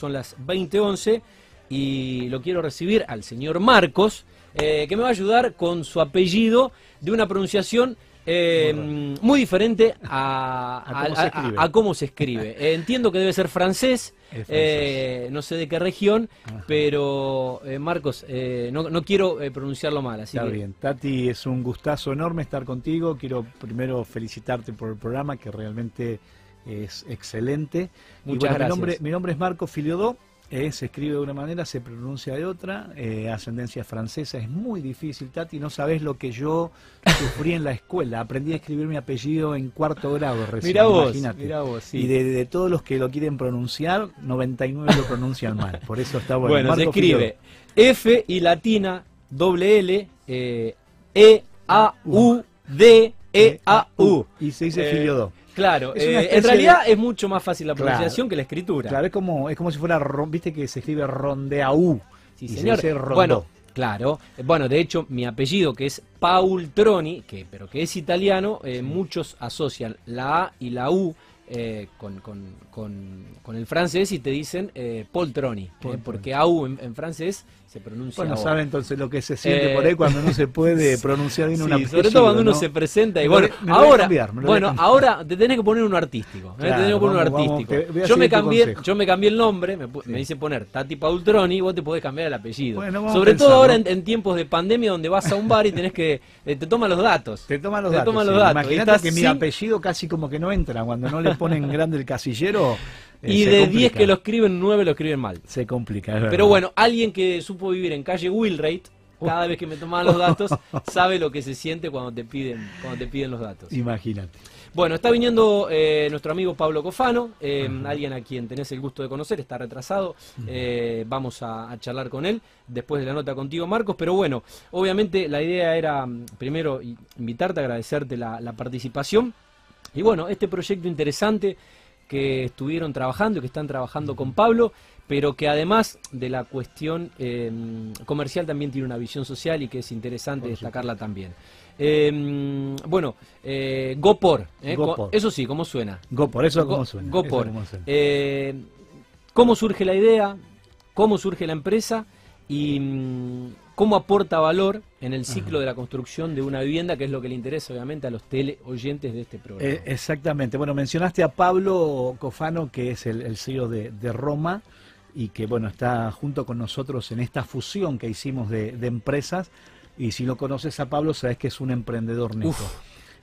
Son las 20.11 y lo quiero recibir al señor Marcos, eh, que me va a ayudar con su apellido de una pronunciación eh, muy diferente a, A cómo a- se a- escribe. a cómo se escribe. Eh, entiendo que debe ser francés, no sé de qué región, Ajá. pero Marcos, eh, no, no quiero pronunciarlo mal, así Está que bien. Tati, es un gustazo enorme estar contigo. Quiero primero felicitarte por el programa, que realmente es excelente. Y Muchas bueno, gracias. Mi nombre, mi nombre es Marco Filiodó. eh, se escribe de una manera, se pronuncia de otra, eh, ascendencia francesa. Es muy difícil, Tati. No sabes lo que yo sufrí en la escuela. Aprendí a escribir mi apellido en cuarto grado recién. Mirá vos, mirá vos, sí. Y de, de todos los que lo quieren pronunciar, 99 lo pronuncian mal. Por eso está bueno. Bueno, se escribe. F y latina, doble L, eh, E, A, U, D, E, A, U. Y se dice Filiodó. Claro, Es eh, en realidad de- es mucho más fácil la Claro. pronunciación que la escritura. Claro, es como, es como si fuera, ron- viste que se escribe rondeaú. Sí, y se señor. dice. Bueno, claro. Eh, Bueno, de hecho, mi apellido, que es Paul Troni, que, pero que es italiano, eh, muchos asocian la A y la U eh, con, con- con- con el francés y te dicen eh, Paul Troni, eh, porque AU en, en francés se pronuncia Bueno, O. sabe entonces lo que se siente Eh, por ahí cuando no se puede pronunciar bien Sí, un apellido. sobre todo cuando uno ¿no? se presenta y bueno, me ahora, cambiar, bueno, ahora te tenés que poner uno artístico, ¿eh? te tenés que poner uno vamos, artístico. yo me cambié, yo me cambié el nombre, me, Sí. me hice poner Tati Paultroni y vos te podés cambiar el apellido. Bueno, sobre todo ahora en, en tiempos de pandemia donde vas a un bar y tenés que eh, te toman los datos. Te toman los Te datos. toman los sí. datos, Imagínate que mi apellido casi como que no entra. Cuando no le ponen grande el casillero. eh, y de 10 complica. que lo escriben, 9 lo escriben mal. Se complica, es Pero verdad. bueno, alguien que supo vivir en calle Wilrate, cada vez que me tomaban los datos, sabe lo que se siente cuando te piden, cuando te piden los datos. Imagínate. Bueno, está viniendo eh, nuestro amigo Pablo Cofano, eh, alguien a quien tenés el gusto de conocer, está retrasado, eh, vamos a, a charlar con él después de la nota contigo Marcos, pero bueno, obviamente la idea era mm, primero invitarte, agradecerte la, la participación y bueno, este proyecto interesante que estuvieron trabajando, que están trabajando con Pablo, pero que además de la cuestión eh, comercial también tiene una visión social y que es interesante destacarla también. Eh, bueno, eh, Gopor, eh, Gopor. eso sí, ¿cómo suena? Go, por eso Go- cómo suena. Gopor. Eso cómo suena. Eh, ¿Cómo surge la idea? ¿Cómo surge la empresa? ¿Y mm, cómo aporta valor en el ciclo de la construcción de una vivienda, que es lo que le interesa obviamente a los teleoyentes de este programa? Eh, exactamente. Bueno, mencionaste a Pablo Cofano, que es el, el CEO de, de Roma y que bueno está junto con nosotros en esta fusión que hicimos de, de empresas. Y si lo conoces a Pablo, sabes que es un emprendedor neto.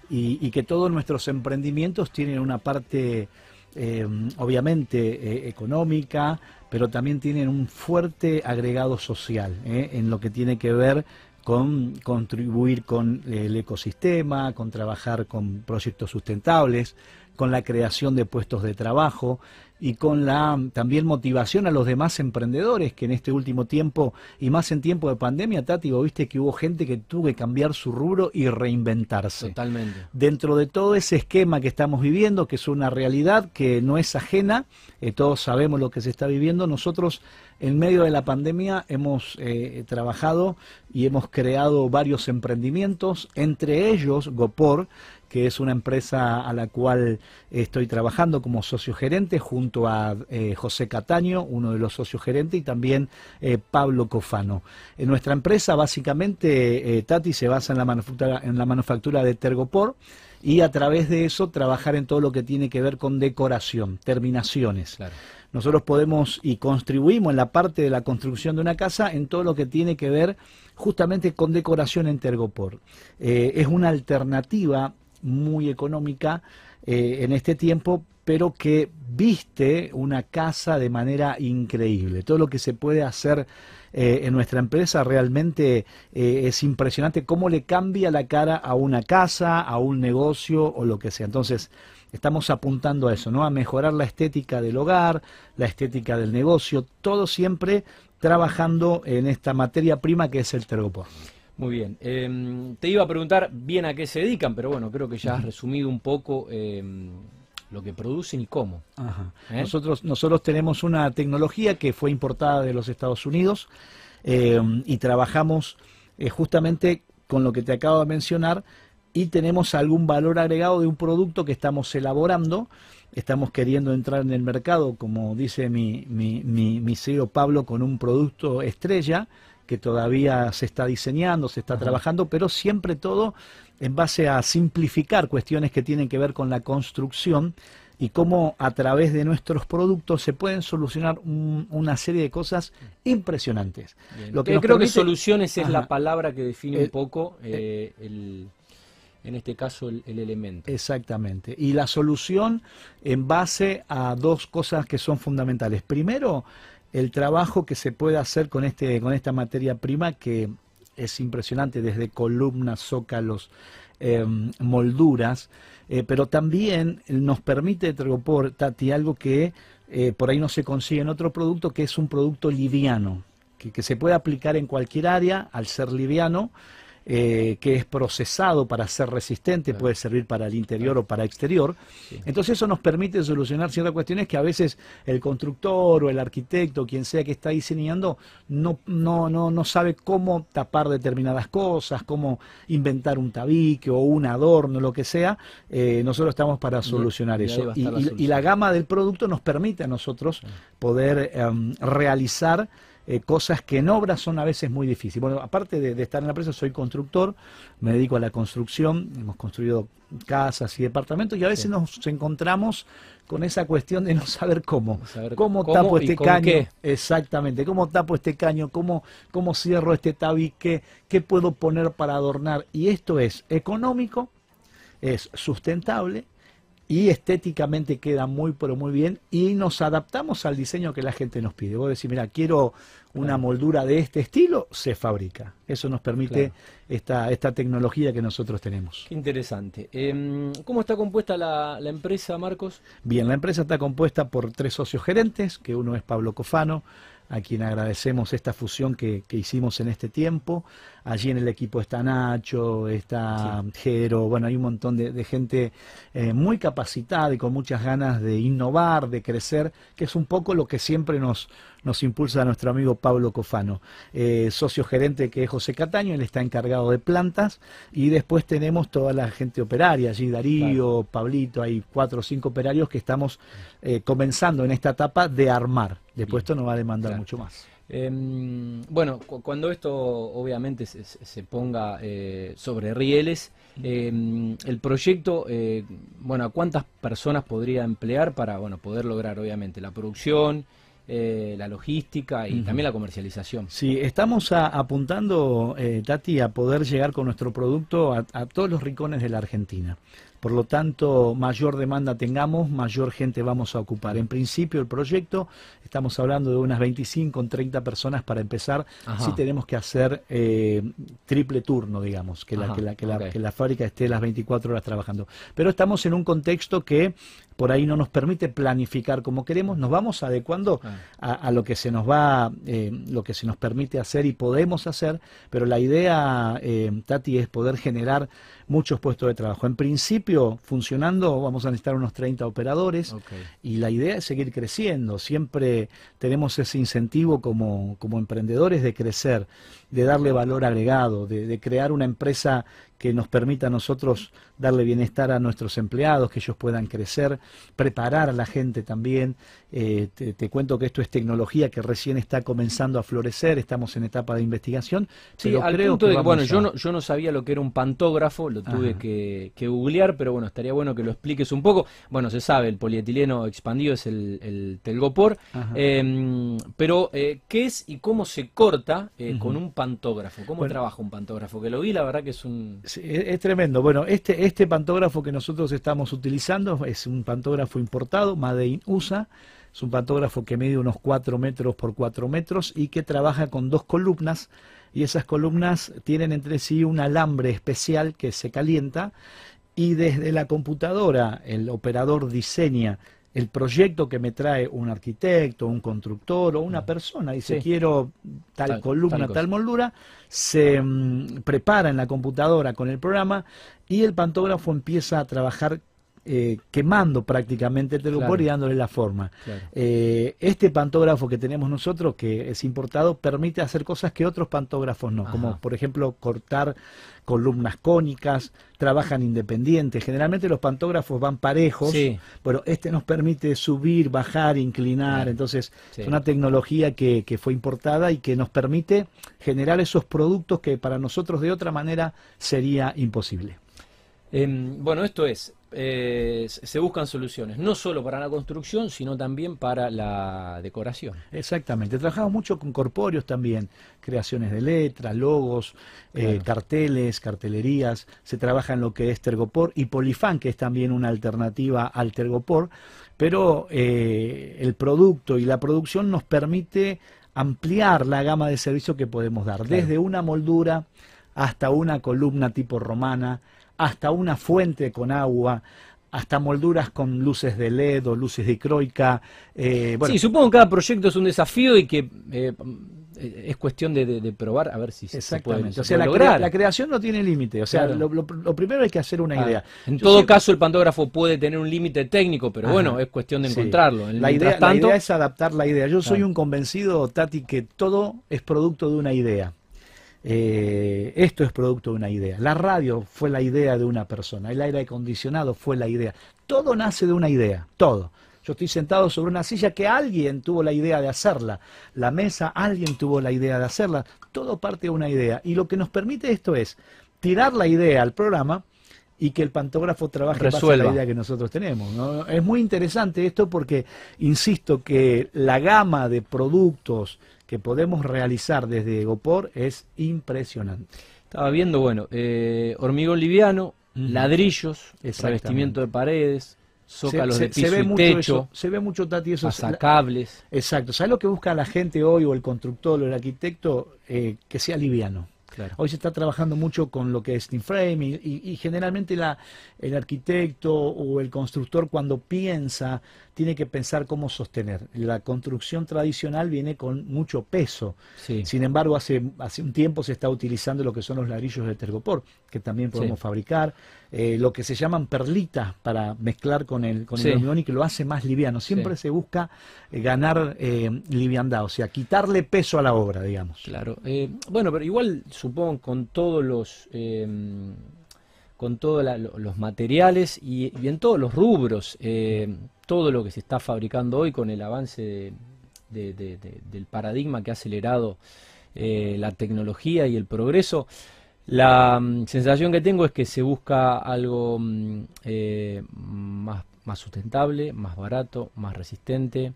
Y que todos nuestros emprendimientos tienen una parte, eh, obviamente, económica, pero también tienen un fuerte agregado social eh, en lo que tiene que ver con contribuir con el ecosistema, con trabajar con proyectos sustentables, con la creación de puestos de trabajo y con la también motivación a los demás emprendedores que en este último tiempo y más en tiempo de pandemia, Tati, vos viste que hubo gente que tuvo que cambiar su rubro y reinventarse Totalmente. dentro de todo ese esquema que estamos viviendo, que es una realidad que no es ajena, eh, todos sabemos lo que se está viviendo, nosotros en medio de la pandemia hemos eh, trabajado y hemos creado varios emprendimientos, entre ellos Gopor, que es una empresa a la cual estoy trabajando como socio gerente junto a eh, José Cataño, uno de los socios gerentes, y también eh, Pablo Cofano. En nuestra empresa, básicamente, eh, Tati se basa en la manufactura, en la manufactura de Tergopor y a través de eso trabajar en todo lo que tiene que ver con decoración, terminaciones. Claro. Nosotros podemos y contribuimos en la parte de la construcción de una casa en todo lo que tiene que ver justamente con decoración en Tergopor. Eh, es una alternativa muy económica eh, en este tiempo, pero que viste una casa de manera increíble. Todo lo que se puede hacer eh, en nuestra empresa realmente eh, es impresionante cómo le cambia la cara a una casa, a un negocio o lo que sea. Entonces, estamos apuntando a eso, ¿no? A mejorar la estética del hogar, la estética del negocio, todo siempre trabajando en esta materia prima que es el tergopor. Muy bien. Eh, te iba a preguntar bien a qué se dedican, pero bueno, creo que ya has resumido un poco eh, lo que producen y cómo. Ajá. ¿Eh? Nosotros, nosotros tenemos una tecnología que fue importada de los Estados Unidos eh, y trabajamos eh, justamente con lo que te acabo de mencionar y tenemos algún valor agregado de un producto que estamos elaborando estamos queriendo entrar en el mercado, como dice mi, mi, mi, mi CEO Pablo, con un producto estrella que todavía se está diseñando, se está trabajando, pero siempre todo en base a simplificar cuestiones que tienen que ver con la construcción y cómo a través de nuestros productos se pueden solucionar una serie de cosas impresionantes. Lo que creo que soluciones es la palabra que define un eh, poco eh, eh, el, en este caso el, elemento. Exactamente. Y la solución en base a dos cosas que son fundamentales. Primero, el trabajo que se puede hacer con, este, con esta materia prima que es impresionante, desde columnas, zócalos, em, molduras, eh, pero también nos permite Tregopor, Tati, algo que eh, por ahí no se consigue en otro producto, que es un producto liviano, que se puede aplicar en cualquier área al ser liviano eh, que es procesado para ser resistente, puede servir para el interior o para exterior. Entonces eso nos permite solucionar ciertas cuestiones que a veces el constructor o el arquitecto, quien sea que está diseñando, no, no, no, no sabe cómo tapar determinadas cosas, cómo inventar un tabique o un adorno, lo que sea. Eh, nosotros estamos para solucionar eso. Y, la gama del producto nos permite a nosotros poder em, realizar eh, cosas que en obras son a veces muy difíciles. Bueno, aparte de, estar en la empresa, soy constructor, me dedico a la construcción, hemos construido casas y departamentos y a veces nos encontramos con esa cuestión de no saber cómo. ¿Cómo, tapo este caño? Exactamente, ¿cómo tapo este caño? ¿Cómo, cómo cierro este tabique? ¿Qué puedo poner para adornar? Y esto es económico, es sustentable y estéticamente queda muy pero muy bien y nos adaptamos al diseño que la gente nos pide. Vos decís, mira, quiero una moldura de este estilo, se fabrica. Eso nos permite esta, esta tecnología que nosotros tenemos. Qué interesante. Em, ¿Cómo está compuesta la, la, empresa, Marcos? Bien, la empresa está compuesta por tres socios gerentes, que uno es Pablo Cofano, a quien agradecemos esta fusión que, hicimos en este tiempo. Allí en el equipo está Nacho, está Jero, bueno, hay un montón de, gente eh, muy capacitada y con muchas ganas de innovar, de crecer, que es un poco lo que siempre nos, nos impulsa a nuestro amigo Pablo Cofano. Eh, socio gerente que es José Cataño, él está encargado de plantas, y después tenemos toda la gente operaria, allí Darío, Pablito, hay cuatro o cinco operarios que estamos eh, comenzando en esta etapa de armar. Después esto nos va a demandar mucho más. Em, bueno, cuando esto obviamente se, ponga eh, sobre rieles, em, el proyecto, eh, bueno, ¿a cuántas personas podría emplear para bueno, poder lograr obviamente la producción, eh, la logística y también la comercialización? Sí, estamos apuntando, Tati, a poder llegar con nuestro producto a todos los rincones de la Argentina. Por lo tanto, mayor demanda tengamos, mayor gente vamos a ocupar. En principio, el proyecto, estamos hablando de unas 25 o 30 personas para empezar. Si tenemos que hacer eh, triple turno, digamos, que la, que, la, fábrica esté las 24 horas trabajando. Pero estamos en un contexto que por ahí no nos permite planificar como queremos, nos vamos adecuando a, lo que se nos va, eh, lo que se nos permite hacer y podemos hacer, pero la idea, eh, Tati, es poder generar muchos puestos de trabajo. En principio, funcionando, vamos a necesitar unos 30 operadores y la idea es seguir creciendo. Siempre tenemos ese incentivo como, como emprendedores de crecer, de darle valor agregado, de, de crear una empresa que nos permita a nosotros darle bienestar a nuestros empleados, que ellos puedan crecer, preparar a la gente también. Eh, te, cuento que esto es tecnología que recién está comenzando a florecer, estamos en etapa de investigación. Sí, pero creo que bueno, yo, no, yo no sabía lo que era un pantógrafo, lo tuve que, googlear, pero bueno, estaría bueno que lo expliques un poco. Bueno, se sabe, el polietileno expandido es el, telgopor, em, pero eh, ¿qué es y cómo se corta eh, con un pantógrafo? ¿Cómo trabaja un pantógrafo? Que lo vi, la verdad que es un es, tremendo. Bueno, este, este pantógrafo que nosotros estamos utilizando es un pantógrafo importado, Made in USA. Es un pantógrafo que mide unos 4 metros por 4 metros y que trabaja con dos columnas y esas columnas tienen entre sí un alambre especial que se calienta y desde la computadora el operador diseña el proyecto que me trae un arquitecto, un constructor o una persona, dice quiero tal, columna, tal, moldura, se mm, prepara en la computadora con el programa y el pantógrafo empieza a trabajar eh, quemando prácticamente el telgopor Claro. y dándole la forma. Claro. Eh, este pantógrafo que tenemos nosotros, que es importado, permite hacer cosas que otros pantógrafos no, Ajá. como por ejemplo cortar columnas cónicas, trabajan independientes. Generalmente los pantógrafos van parejos, Sí. pero este nos permite subir, bajar, inclinar. Entonces, Sí. es una tecnología que, que fue importada y que nos permite generar esos productos que para nosotros de otra manera sería imposible. Em, bueno, esto es, eh, se buscan soluciones, no solo para la construcción, sino también para la decoración. Exactamente. Trabajamos mucho con corpóreos también, creaciones de letras, logos, eh, carteles, cartelerías. Se trabaja en lo que es Tergopor y Polifan, que es también una alternativa al Tergopor, pero eh, el producto y la producción nos permite ampliar la gama de servicios que podemos dar, Claro. desde una moldura hasta una columna tipo romana, hasta una fuente con agua, hasta molduras con luces de LED o luces de croica. eh, bueno, sí, supongo que cada proyecto es un desafío y que eh, es cuestión de, de- de probar a ver si se- se puede, Exactamente. se o sea, puede la, crea- la creación no tiene límite. O sea, Claro. lo, lo- lo primero hay que hacer una Ah, idea. En Yo todo caso, el pantógrafo puede tener un límite técnico, pero Ajá. bueno, es cuestión de Sí. encontrarlo. En- La idea, la tanto, idea es adaptar la idea. Yo soy un convencido, Tati, que todo es producto de una idea. Eh, esto es producto de una idea. La radio fue la idea de una persona. El aire acondicionado fue la idea. Todo nace de una idea. Todo. Yo estoy sentado sobre una silla que alguien tuvo la idea de hacerla. La mesa, alguien tuvo la idea de hacerla. Todo parte de una idea. Y lo que nos permite esto es tirar la idea al programa y que el pantógrafo trabaje base a Resuelva. la idea que nosotros tenemos. ¿no? Es muy interesante esto porque, insisto, que la gama de productos que podemos realizar desde Gopor es impresionante. estaba viendo, bueno, eh, hormigón liviano, ladrillos, revestimiento de paredes, zócalos se, de piso ve y mucho techo, eso, se ve mucho, Tati, eso. es- pasacables. Exacto. ¿Sabes lo que busca la gente hoy o el constructor o el arquitecto? Eh, que sea liviano. Hoy se está trabajando mucho con lo que es Steam Frame y, y- y generalmente la, el arquitecto o el constructor cuando piensa tiene que pensar cómo sostener. La construcción tradicional viene con mucho peso. Sí. Sin embargo, hace, hace un tiempo se está utilizando lo que son los ladrillos de tergopor, que también podemos Sí. fabricar, eh, lo que se llaman perlitas para mezclar con el, con Sí. el hormigón y que lo hace más liviano. Siempre se busca eh, ganar eh, liviandad, o sea, quitarle peso a la obra, digamos. Claro. Eh, bueno, pero igual supongo con todos los con todos los materiales y, y en todos los rubros, eh, todo lo que se está fabricando hoy con el avance de- de- de- de- del paradigma que ha acelerado eh, la tecnología y el progreso, la mm, sensación que tengo es que se busca algo mm, eh, más, más sustentable, más barato, más resistente,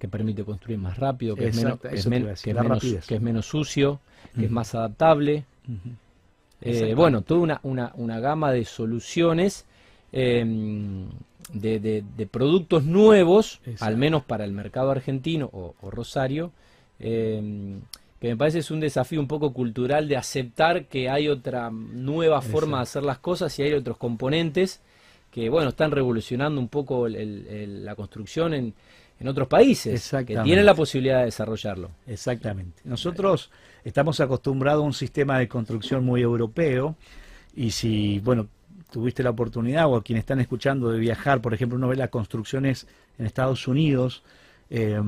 que permite construir más rápido, que, es menos, que es men- que menos, rapidez. que es menos sucio, que es más adaptable. Eh, bueno, toda una, una, una gama de soluciones eh, de, de- de productos nuevos, al menos para el mercado argentino o, o Rosario, eh, que me parece es un desafío un poco cultural de aceptar que hay otra nueva forma de hacer las cosas y hay otros componentes que, bueno, están revolucionando un poco el- el- el- la construcción en, en otros países, que tienen la posibilidad de desarrollarlo. Exactamente. Nosotros estamos acostumbrados a un sistema de construcción muy europeo y si, bueno, tuviste la oportunidad o quienes están escuchando de viajar, por ejemplo, uno ve las construcciones en Estados Unidos, eh,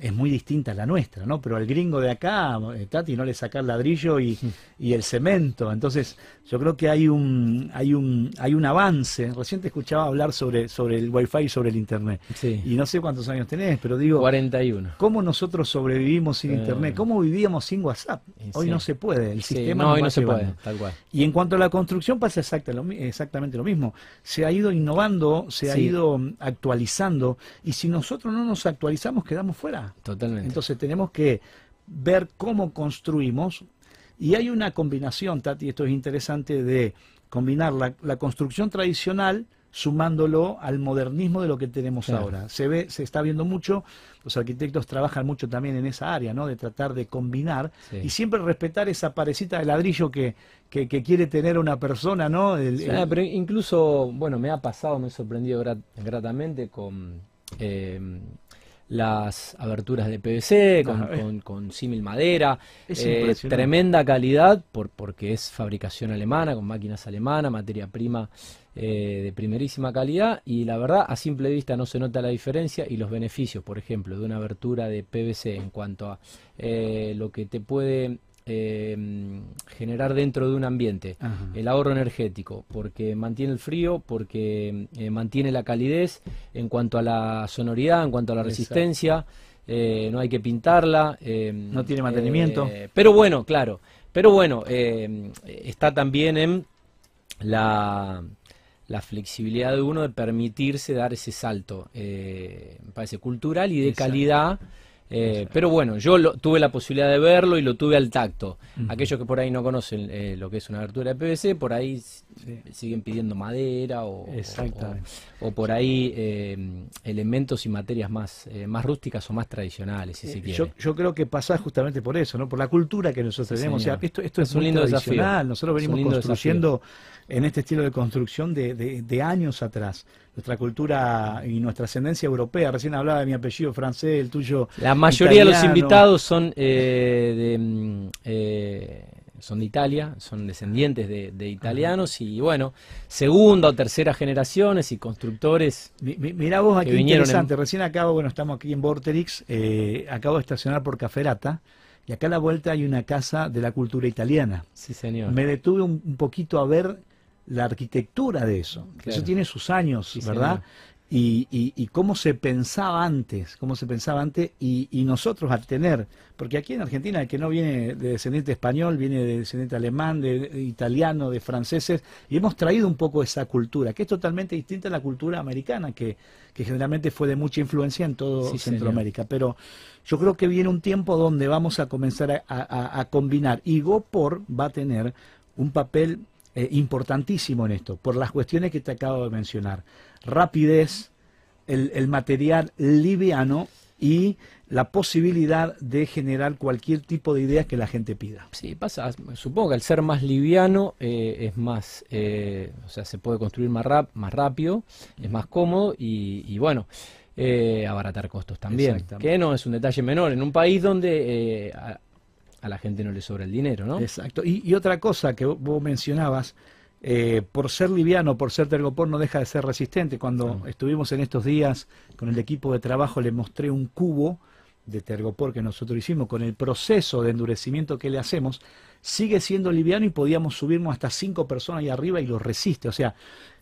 es muy distinta a la nuestra, ¿no? Pero al gringo de acá, eh, Tati, no le saca el ladrillo y, y el cemento. Entonces, yo creo que hay un, hay un, hay un avance. Recién te escuchaba hablar sobre, sobre el wifi y sobre el internet. Sí. Y no sé cuántos años tenés, pero digo, 41. ¿Cómo nosotros sobrevivimos sin Eh. Internet? ¿Cómo vivíamos sin WhatsApp? Hoy no se puede, el Sí, sistema no, hoy no se llevando. puede, tal cual. Y en cuanto a la construcción pasa exactamente lo mismo. Se ha ido innovando, se ha ido actualizando y si nosotros no nos actualizamos quedamos fuera. Totalmente. Entonces tenemos que ver cómo construimos y hay una combinación, Tati, esto es interesante, de combinar la, la construcción tradicional sumándolo al modernismo de lo que tenemos Claro. ahora. Se ve, se está viendo mucho, los arquitectos trabajan mucho también en esa área, ¿no? De tratar de combinar Sí. y siempre respetar esa parecita de ladrillo que, que, que quiere tener una persona, ¿no? El- Sí, el- ah, pero incluso, bueno, me ha pasado, me he sorprendido grat- gratamente con eh, las aberturas de PVC con, Ah, con, con símil madera. Es Eh, tremenda calidad por, porque es fabricación alemana, con máquinas alemanas, materia prima eh, de primerísima calidad. Y la verdad a simple vista no se nota la diferencia y los beneficios, por ejemplo, de una abertura de PVC en cuanto a eh, lo que te puede eh, generar dentro de un ambiente. Ajá. El ahorro energético, porque mantiene el frío, porque eh, mantiene la calidez en cuanto a la sonoridad, en cuanto a la resistencia, eh, no hay que pintarla. eh, No tiene mantenimiento. eh, pero bueno, claro, pero bueno, eh, está también en la, la flexibilidad de uno de permitirse dar ese salto, me parece, cultural y de Exacto. calidad. Eh, pero bueno, yo lo- tuve la posibilidad de verlo y lo tuve al tacto. Aquellos que por ahí no conocen eh, lo que es una abertura de PVC, por ahí Sí. siguen pidiendo madera o, o, o por ahí eh, elementos y materias más, eh, más rústicas o más tradicionales, si se Eh, quiere. Yo, yo creo que pasa justamente por eso, ¿no? Por la cultura que nosotros Sí, tenemos. O sea, esto, esto es, Es un lindo tradicional. desafío. Nosotros venimos construyendo en este estilo de construcción de, de- de años atrás. Nuestra cultura y nuestra ascendencia europea. Recién hablaba de mi apellido francés, el tuyo. La mayoría de los invitados son eh, de, mm, eh, son de Italia, son descendientes de, de italianos y bueno, segunda o tercera generaciones y constructores. Mi- mi- Mirá vos aquí interesante. Recién acabo, bueno, estamos aquí en Vorterix. eh, acabo de estacionar por Caferata. Y acá a la vuelta hay una casa de la cultura italiana. Sí, señor. Me detuve un, un poquito a ver la arquitectura de eso. Claro. Eso tiene sus años, Sí, ¿verdad? Y, y- y cómo se pensaba antes, cómo se pensaba antes, y, y nosotros al tener, porque aquí en Argentina el que no viene de descendiente español, viene de descendiente alemán, de, de italiano, de franceses, y hemos traído un poco esa cultura, que es totalmente distinta a la cultura americana, que, que generalmente fue de mucha influencia en todo Sí, señor. Centroamérica. Pero yo creo que viene un tiempo donde vamos a comenzar a, a- a combinar, y GoPor va a tener un papel eh, importantísimo en esto, por las cuestiones que te acabo de mencionar. Rapidez, el, el material liviano y la posibilidad de generar cualquier tipo de idea que la gente pida. Sí, pasa, supongo que al ser más liviano eh, es más, eh, o sea, se puede construir más, rap, más rápido, es más cómodo y, y bueno, eh, abaratar costos también, que no es un detalle menor en un país donde a, a la gente no le sobra el dinero, ¿no? Exacto. Y, y otra cosa que vos- mencionabas, eh, por ser liviano, por ser tergopor, no deja de ser resistente. Cuando estuvimos en estos días con el equipo de trabajo, le mostré un cubo de tergopor que nosotros hicimos con el proceso de endurecimiento que le hacemos, sigue siendo liviano y podíamos subirnos hasta cinco personas ahí arriba y lo resiste. O sea,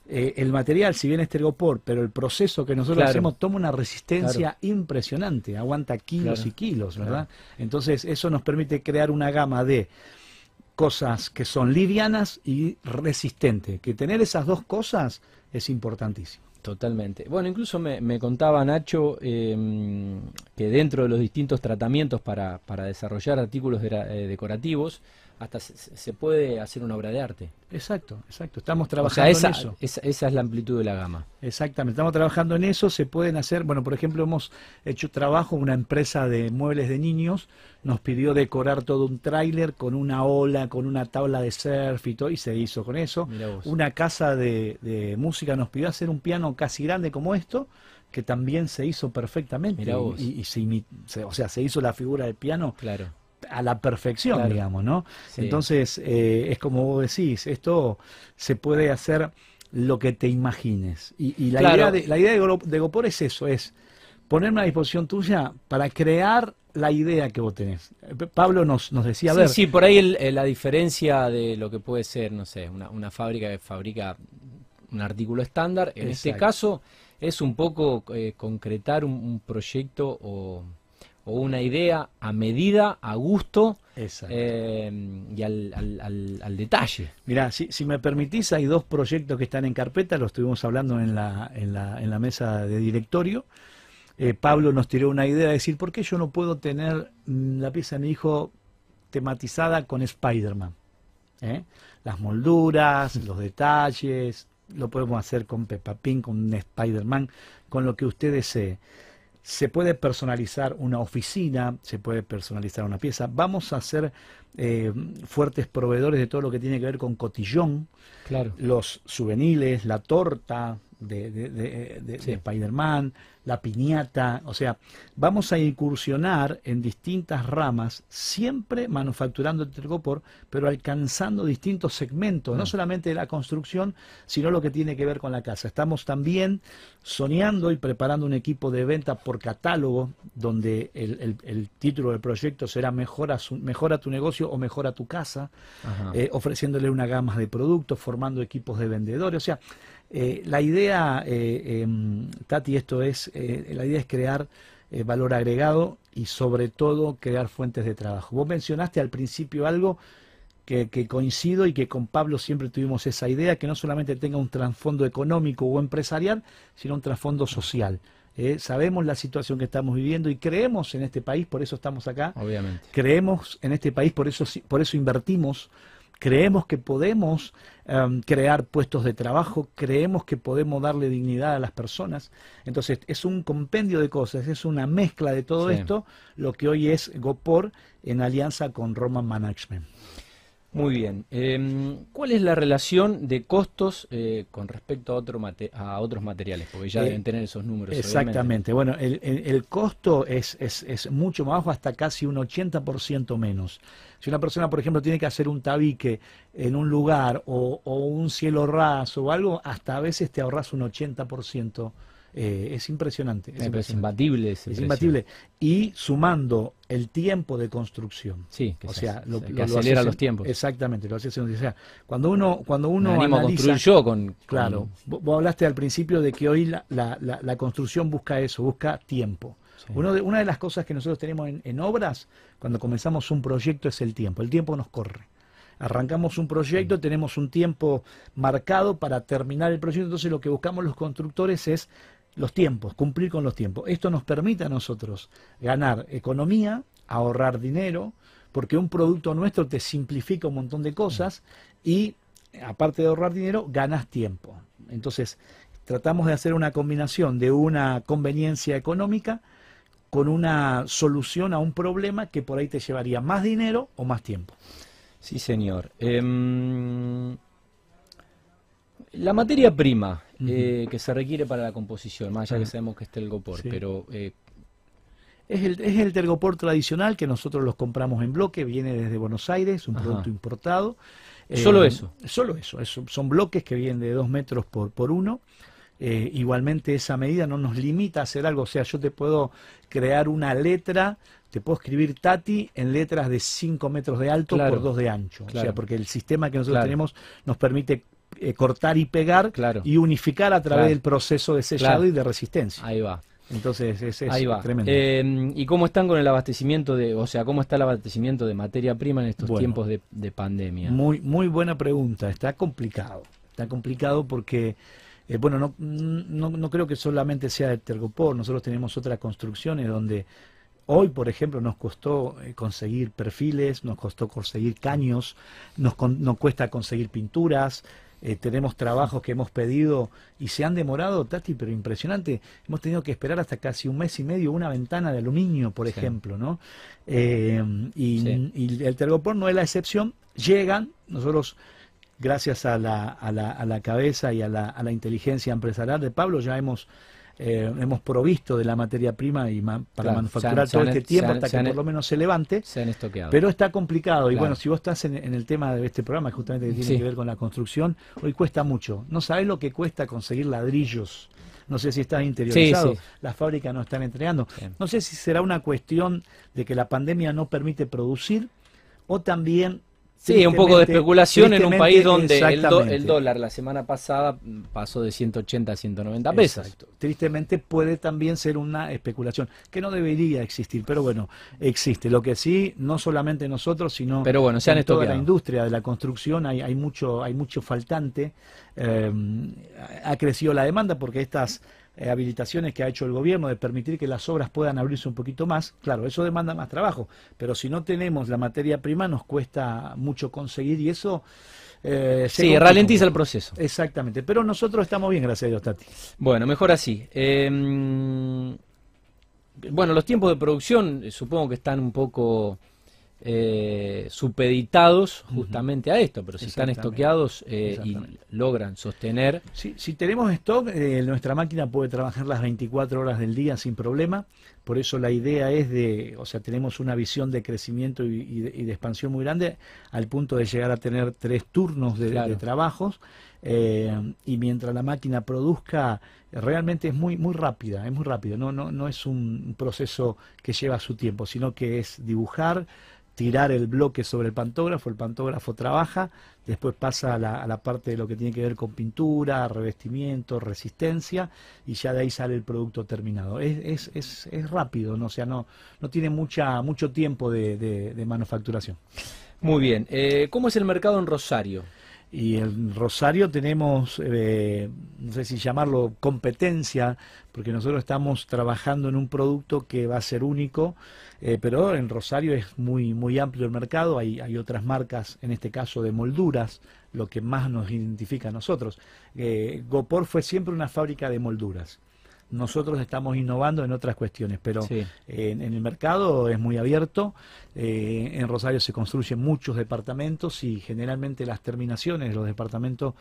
eh, el material, si bien es tergopor, pero el proceso que nosotros Claro. hacemos toma una resistencia impresionante, aguanta kilos Claro. y kilos. ¿verdad? Entonces, eso nos permite crear una gama de cosas que son livianas y resistentes. Que tener esas dos cosas es importantísimo. Totalmente. Bueno, incluso me, me contaba Nacho eh, que dentro de los distintos tratamientos para, para desarrollar artículos eh, decorativos, hasta se, se puede hacer una obra de arte. Exacto, exacto. Estamos O sea, trabajando esa, en eso. esa, esa es la amplitud de la gama. Exactamente, estamos trabajando en eso, se pueden hacer, bueno, por ejemplo, hemos hecho trabajo, una empresa de muebles de niños nos pidió decorar todo un tráiler con una ola, con una tabla de surf y todo, y se hizo con eso. Mirá vos. Una casa de, de música nos pidió hacer un piano casi grande como esto, que también se hizo perfectamente. Mirá vos. Y, y se- o sea, se hizo la figura del piano Claro. A la perfección, Claro. digamos, ¿no? Sí. Entonces, eh, es como vos decís, esto se puede hacer lo que te imagines. Y, y la, Claro. idea de, la idea de, Gopor es eso, es ponerme a disposición tuya para crear la idea que vos tenés. Pablo nos, nos decía, a Sí, ver, sí, por ahí el- la diferencia de lo que puede ser, no sé, una, una fábrica que fabrica un artículo estándar, en este caso es un poco eh, concretar un, un proyecto o, o una idea a medida, a gusto eh, y al, al- al- al detalle. Mirá, si, si me permitís, hay dos proyectos que están en carpeta, lo estuvimos hablando en la, en la, en la mesa de directorio. Eh, Pablo nos tiró una idea de decir, ¿por qué yo no puedo tener la pieza de mi hijo tematizada con Spider-Man? ¿Eh? Las molduras, los detalles, lo podemos hacer con Peppa Pig, con Spider-Man, con lo que usted desee. Se puede personalizar una oficina, se puede personalizar una pieza. Vamos a ser eh, fuertes proveedores de todo lo que tiene que ver con cotillón, Claro. los souvenirs, la torta, de, de, de, de Spider-Man, la piñata, o sea, vamos a incursionar en distintas ramas, siempre manufacturando el tergopor, pero alcanzando distintos segmentos, no solamente de la construcción, sino lo que tiene que ver con la casa. Estamos también soñando y preparando un equipo de venta por catálogo, donde el, el, título del proyecto será mejora, su, mejora tu negocio o mejora tu casa, eh, ofreciéndole una gama de productos, formando equipos de vendedores, o sea, eh, la idea, eh, em, Tati, esto es, eh, la idea es crear valor agregado y sobre todo crear fuentes de trabajo. Vos mencionaste al principio algo que, coincido y que con Pablo siempre tuvimos esa idea, que no solamente tenga un trasfondo económico o empresarial, sino un trasfondo social. sabemos la situación que estamos viviendo y creemos en este país, por eso estamos acá. Obviamente. Creemos en este país, por eso, por eso invertimos creemos que podemos em, crear puestos de trabajo, creemos que podemos darle dignidad a las personas. Entonces, es un compendio de cosas, es una mezcla de todo esto, lo que hoy es GoPor en alianza con Roman Management. Muy bien. Em, ¿Cuál es la relación de costos eh, con respecto a, otro a otros materiales? Porque ya eh, deben tener esos números. Exactamente. Bueno, el, costo es, es, mucho más bajo, hasta casi un 80% menos. Si una persona, por ejemplo, tiene que hacer un tabique en un lugar o, o un cielo raso o algo, hasta a veces te ahorras un 80% eh, es impresionante. Es, imbatible. Es imbatible. Y sumando el tiempo de construcción. Sí, que, o sea, lo, acelera los tiempos. Exactamente, lo hace O sea, cuando uno, cuando uno analiza, yo con, Claro, vos hablaste al principio de que hoy la, la, construcción busca eso, busca tiempo. Uno de, una de las cosas que nosotros tenemos en, en obras, cuando comenzamos un proyecto, es el tiempo. El tiempo nos corre arrancamos un proyecto, tenemos un tiempo marcado para terminar el proyecto, entonces lo que buscamos los constructores es los tiempos, cumplir con los tiempos. Esto nos permite a nosotros ganar economía, ahorrar dinero, porque un producto nuestro te simplifica un montón de cosas y aparte de ahorrar dinero, ganas tiempo. Entonces, tratamos de hacer una combinación de una conveniencia económica con una solución a un problema que por ahí te llevaría más dinero o más tiempo. Sí, señor. Em, la materia prima eh, que se requiere para la composición, más allá que sabemos que es telgopor, pero... Eh, es el, es el tergopor tradicional que nosotros los compramos en bloque, viene desde Buenos Aires, un producto importado. ¿Solo eh, eso? Solo eso, son bloques que vienen de dos metros por, por uno. igualmente esa medida no nos limita a hacer algo, o sea, yo te puedo crear una letra, te puedo escribir Tati en letras de 5 metros de alto por 2 de ancho, o sea, porque el sistema que nosotros tenemos nos permite eh, cortar y pegar y unificar a través del proceso de sellado y de resistencia. Ahí va. Entonces es, Ahí va. tremendo. Eh, ¿Y cómo están con el abastecimiento de, o sea, cómo está el abastecimiento de materia prima en estos tiempos de, pandemia? Muy, muy buena pregunta. Está complicado. Está complicado porque, eh, bueno, no, no, no, creo que solamente sea el Tergopor. Nosotros tenemos otras construcciones donde Hoy, por ejemplo, nos costó conseguir perfiles, nos costó conseguir caños, nos, nos cuesta conseguir pinturas, eh, tenemos trabajos que hemos pedido y se han demorado, Tati, pero impresionante. Hemos tenido que esperar hasta casi un mes y medio una ventana de aluminio, por ejemplo, ¿no? Eh, y, el tergopor no es la excepción. Llegan, nosotros, gracias a la, a la, a la cabeza y a la, a la inteligencia empresarial de Pablo, ya hemos eh, hemos provisto de la materia prima y para manufacturar todo este tiempo hasta que por lo menos se levante. Pero está complicado. Y bueno, si vos estás en, el tema de este programa, justamente que tiene que ver con la construcción, hoy cuesta mucho. No sabés lo que cuesta conseguir ladrillos. No sé si estás interiorizado, las fábricas no están entregando. No sé si será una cuestión de que la pandemia no permite producir o también Sí, un poco de especulación en un país donde el, dólar la semana pasada pasó de 180 a 190 pesos. Tristemente puede también ser una especulación, que no debería existir, pero bueno, existe. Lo que sí, no solamente nosotros, sino pero bueno, en toda la industria de la construcción hay, hay, mucho, hay mucho faltante. Eh, ha crecido la demanda porque estas eh, habilitaciones que ha hecho el gobierno de permitir que las obras puedan abrirse un poquito más, claro, eso demanda más trabajo, pero si no tenemos la materia prima nos cuesta mucho conseguir y eso... Eh, sí, ralentiza el proceso. Exactamente, pero nosotros estamos bien, gracias a Dios, Tati. Bueno, mejor así. Em, bueno, los tiempos de producción eh, supongo que están un poco eh, supeditados justamente a esto, pero si están estoqueados eh, y logran sostener. si tenemos stock, eh, nuestra máquina puede trabajar las 24 horas del día sin problema, por eso la idea es de, o sea, tenemos una visión de crecimiento y, de, expansión muy grande al punto de llegar a tener tres turnos de, trabajos. Y mientras la máquina produzca realmente es muy muy rápida, es muy rápido, no, no, no es un proceso que lleva su tiempo, sino que es dibujar, tirar el bloque sobre el pantógrafo, el pantógrafo trabaja, después pasa a la, parte de lo que tiene que ver con pintura, revestimiento, resistencia, y ya de ahí sale el producto terminado. Es, es, es, rápido, ¿no? o sea, no, no tiene mucha, mucho tiempo de, manufacturación. Muy bien. Eh, ¿Cómo es el mercado en Rosario? Y en Rosario tenemos, eh, no sé si llamarlo competencia, porque nosotros estamos trabajando en un producto que va a ser único, eh, pero en Rosario es muy, muy amplio el mercado, hay, hay otras marcas, en este caso de molduras, lo que más nos identifica a nosotros. Eh, Gopor fue siempre una fábrica de molduras nosotros estamos innovando en otras cuestiones, pero en, el mercado es muy abierto, eh, en Rosario se construyen muchos departamentos y generalmente las terminaciones de los departamentos,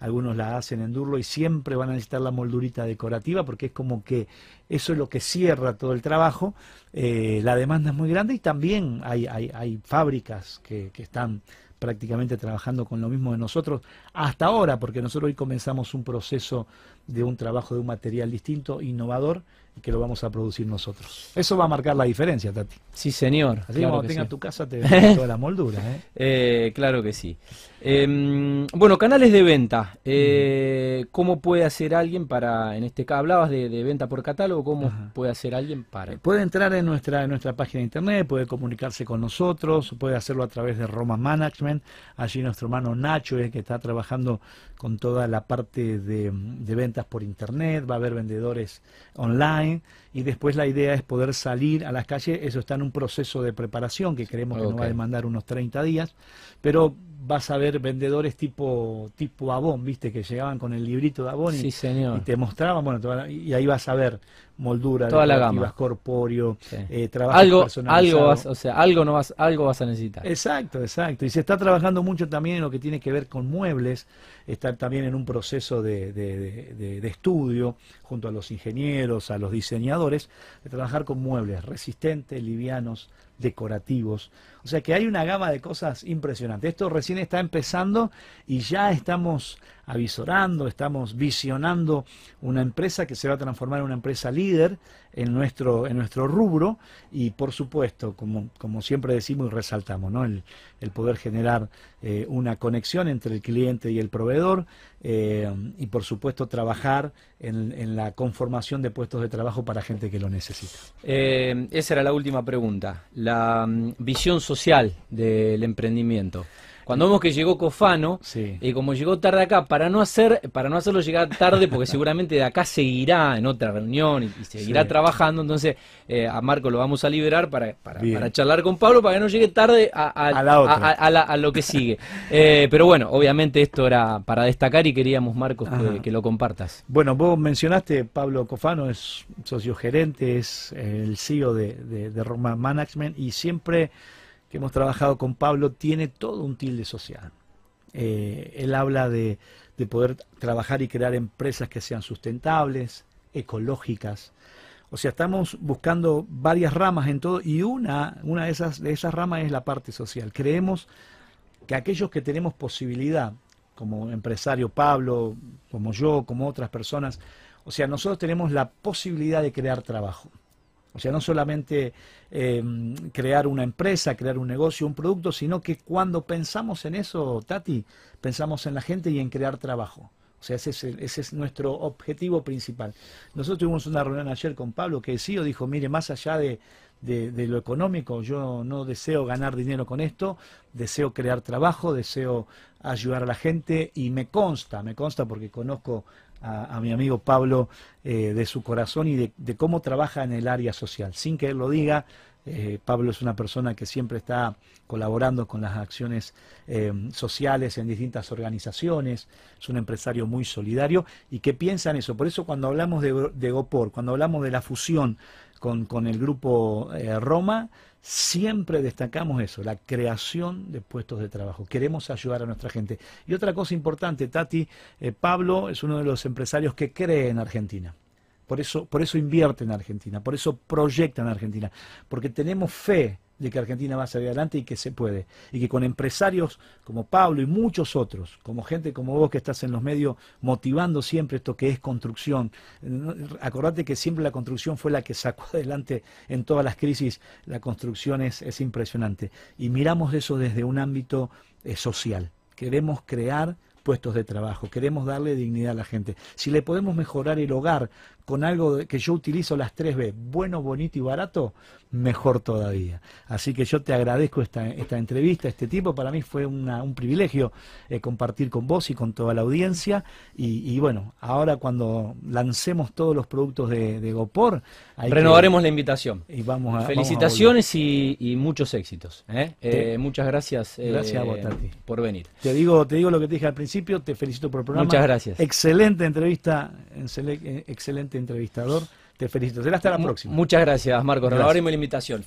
algunos la hacen en Durlo y siempre van a necesitar la moldurita decorativa porque es como que eso es lo que cierra todo el trabajo, eh, la demanda es muy grande y también hay, hay, hay fábricas que, que están prácticamente trabajando con lo mismo de nosotros hasta ahora, porque nosotros hoy comenzamos un proceso de un trabajo de un material distinto, innovador, y que lo vamos a producir nosotros. Eso va a marcar la diferencia, Tati. Sí, señor. Así como cuando tengas tu casa te toda la moldura. ¿eh? ¿eh? claro que sí. Em, bueno, canales de venta. Eh, ¿Cómo puede hacer alguien para, en este caso, hablabas de, venta por catálogo, cómo puede hacer alguien para... Puede entrar en nuestra, en nuestra página de internet, puede comunicarse con nosotros, puede hacerlo a través de Roma Management. Allí nuestro hermano Nacho es el que está trabajando con toda la parte de, de ventas por internet, va a haber vendedores online y después la idea es poder salir a las calles, eso está en un proceso de preparación que creemos que nos va a demandar unos 30 días, pero vas a ver vendedores tipo tipo Avon, viste, que llegaban con el librito de Avon y, te mostraban, bueno, y ahí vas a ver moldura, toda la gama, corpóreo, eh, algo, algo vas, o sea, algo no vas, algo vas a necesitar. Exacto, exacto. Y se está trabajando mucho también en lo que tiene que ver con muebles, está también en un proceso de, de, de estudio junto a los ingenieros, a los diseñadores, de trabajar con muebles resistentes, livianos, decorativos. O sea que hay una gama de cosas impresionantes. Esto recién está empezando y ya estamos avisorando, estamos visionando una empresa que se va a transformar en una empresa líder en nuestro, en nuestro rubro y por supuesto, como, como siempre decimos y resaltamos, ¿no? el, el poder generar eh, una conexión entre el cliente y el proveedor eh, y por supuesto trabajar en, en, la conformación de puestos de trabajo para gente que lo necesita. Eh, esa era la última pregunta, la mm, visión social del emprendimiento. Cuando vemos que llegó Cofano, y como llegó tarde acá, para no hacer, para no hacerlo llegar tarde, porque seguramente de acá seguirá en otra reunión y, seguirá trabajando, entonces eh, a Marco lo vamos a liberar para, para, charlar con Pablo para que no llegue tarde a, a, lo que sigue. Eh, pero bueno, obviamente esto era para destacar y queríamos, Marcos, que, lo compartas. Bueno, vos mencionaste, Pablo Cofano es socio gerente, es el CEO de, de, de Roma Management y siempre que hemos trabajado con Pablo tiene todo un tilde social. Eh, él habla de, poder trabajar y crear empresas que sean sustentables, ecológicas. O sea, estamos buscando varias ramas en todo y una, una de, esas, de esas ramas es la parte social. Creemos que aquellos que tenemos posibilidad, como empresario Pablo, como yo, como otras personas, o sea, nosotros tenemos la posibilidad de crear trabajo. O sea, no solamente eh, crear una empresa, crear un negocio, un producto, sino que cuando pensamos en eso, Tati, pensamos en la gente y en crear trabajo. O sea, ese es, nuestro objetivo principal. Nosotros tuvimos una reunión ayer con Pablo que el CEO dijo, mire, más allá de, lo económico, yo no deseo ganar dinero con esto, deseo crear trabajo, deseo ayudar a la gente y me consta, me consta porque conozco a, mi amigo Pablo eh, de su corazón y de, cómo trabaja en el área social. Sin que él lo diga, eh, Pablo es una persona que siempre está colaborando con las acciones eh, sociales en distintas organizaciones, es un empresario muy solidario y que piensa en eso. Por eso cuando hablamos de, de Gopor, cuando hablamos de la fusión con, con el grupo Roma, siempre destacamos eso, la creación de puestos de trabajo. Queremos ayudar a nuestra gente. Y otra cosa importante, Tati, eh, Pablo es uno de los empresarios que cree en Argentina. Por eso, por eso invierte en Argentina, por eso proyecta en Argentina, porque tenemos fe de que Argentina va a salir adelante y que se puede. Y que con empresarios como Pablo y muchos otros, como gente como vos que estás en los medios motivando siempre esto que es construcción. Acordate que siempre la construcción fue la que sacó adelante en todas las crisis. La construcción es, es impresionante. Y miramos eso desde un ámbito eh, social. Queremos crear puestos de trabajo, queremos darle dignidad a la gente. Si le podemos mejorar el hogar con algo que yo utilizo las tres B, bueno, bonito y barato, mejor todavía. Así que yo te agradezco esta, esta entrevista, este tipo, para mí fue un privilegio eh, compartir con vos y con toda la audiencia. Y, bueno, ahora cuando lancemos todos los productos de, Gopor, renovaremos la invitación. Y vamos a, Felicitaciones y, muchos éxitos. ¿eh? Eh, muchas gracias, gracias a por venir. Te digo, te digo lo que te dije al principio, te felicito por el programa. Muchas gracias. Excelente entrevista, excelente entrevistador. Te felicito. Será hasta la próxima. Muchas gracias, Marcos. Renovaremos la invitación.